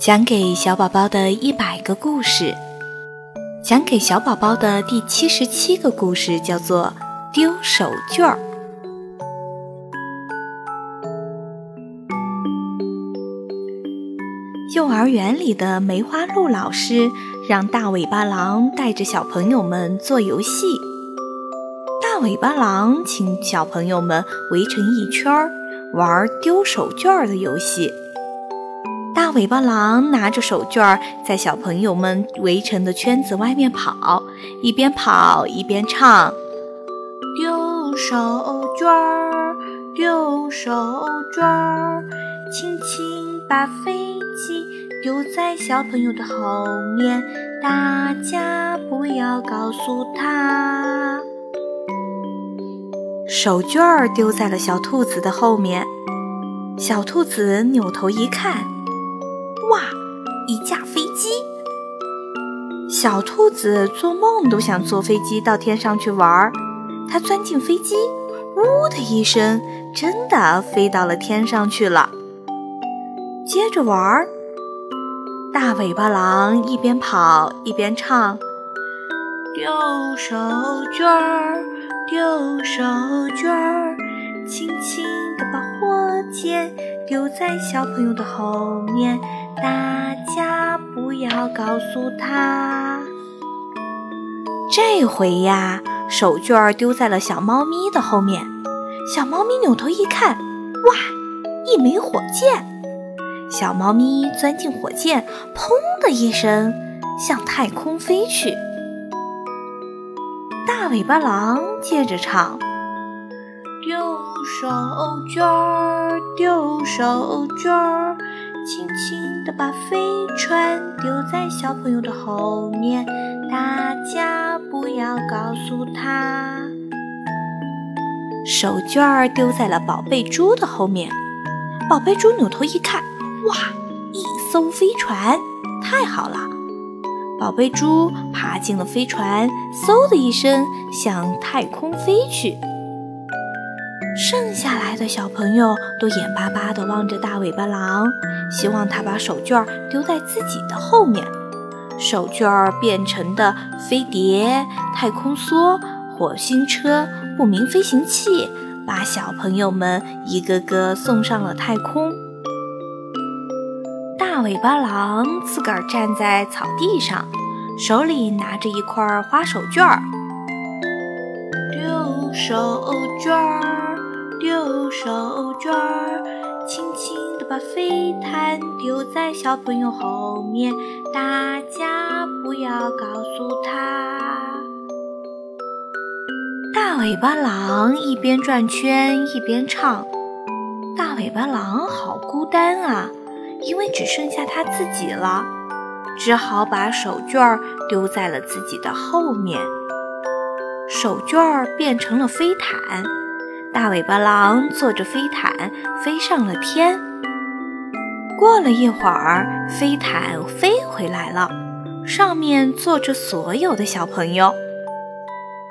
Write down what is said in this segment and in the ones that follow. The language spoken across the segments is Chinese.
讲给小宝宝的一百个故事，讲给小宝宝的第七十七个故事叫做《丢手绢儿》。幼儿园里的梅花鹿老师让大尾巴狼带着小朋友们做游戏。大尾巴狼请小朋友们围成一圈儿，玩丢手绢儿的游戏。尾巴狼拿着手绢儿，在小朋友们围成的圈子外面跑，一边跑一边唱：“丢手绢儿，丢手绢儿，轻轻把飞机丢在小朋友的后面，大家不要告诉他。”手绢儿丢在了小兔子的后面，小兔子扭头一看。一架飞机，小兔子做梦都想坐飞机到天上去玩儿。它钻进飞机，呜的一声，真的飞到了天上去了。接着玩儿，大尾巴狼一边跑一边唱：“丢手绢儿，丢手绢儿，轻轻地把火箭丢在小朋友的后面。”大家不要告诉他。这回呀，手绢儿丢在了小猫咪的后面。小猫咪扭头一看，哇，一枚火箭！小猫咪钻进火箭，砰的一声，向太空飞去。大尾巴狼接着唱：丢手绢儿，丢手绢儿。轻轻把飞船丢在小朋友的后面，大家不要告诉他。手绢儿丢在了宝贝猪的后面，宝贝猪扭头一看，哇，一艘飞船，太好了！宝贝猪爬进了飞船，嗖的一声向太空飞去。剩下来的小朋友都眼巴巴地望着大尾巴狼，希望他把手绢丢在自己的后面。手绢变成的飞碟、太空梭、火星车、不明飞行器，把小朋友们一个个送上了太空。大尾巴狼自个儿站在草地上，手里拿着一块花手绢儿，丢手绢儿。丢手绢儿，轻轻地把飞毯丢在小朋友后面，大家不要告诉他。大尾巴狼一边转圈一边唱。大尾巴狼好孤单啊，因为只剩下他自己了，只好把手绢儿丢在了自己的后面。手绢儿变成了飞毯。大尾巴狼坐着飞毯飞上了天。过了一会儿，飞毯飞回来了，上面坐着所有的小朋友。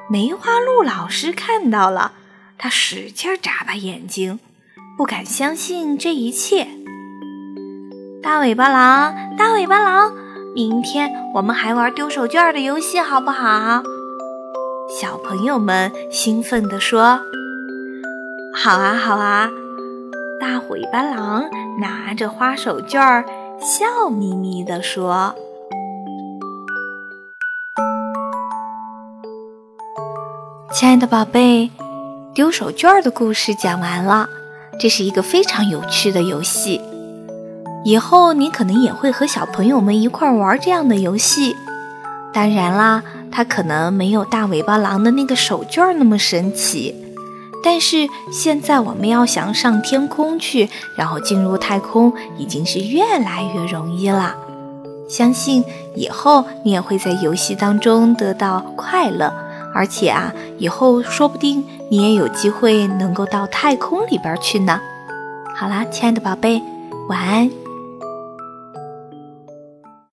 梅花鹿老师看到了，他使劲眨巴眼睛，不敢相信这一切。大尾巴狼，大尾巴狼，明天我们还玩丢手绢的游戏，好不好？小朋友们兴奋地说。好啊，好啊！大尾巴狼拿着花手绢，笑眯眯地说：“亲爱的宝贝，丢手绢的故事讲完了。这是一个非常有趣的游戏，以后你可能也会和小朋友们一块玩这样的游戏。当然啦，它可能没有大尾巴狼的那个手绢那么神奇。”但是现在我们要想上天空去，然后进入太空，已经是越来越容易了。相信以后你也会在游戏当中得到快乐，而且啊，以后说不定你也有机会能够到太空里边去呢。好啦，亲爱的宝贝，晚安。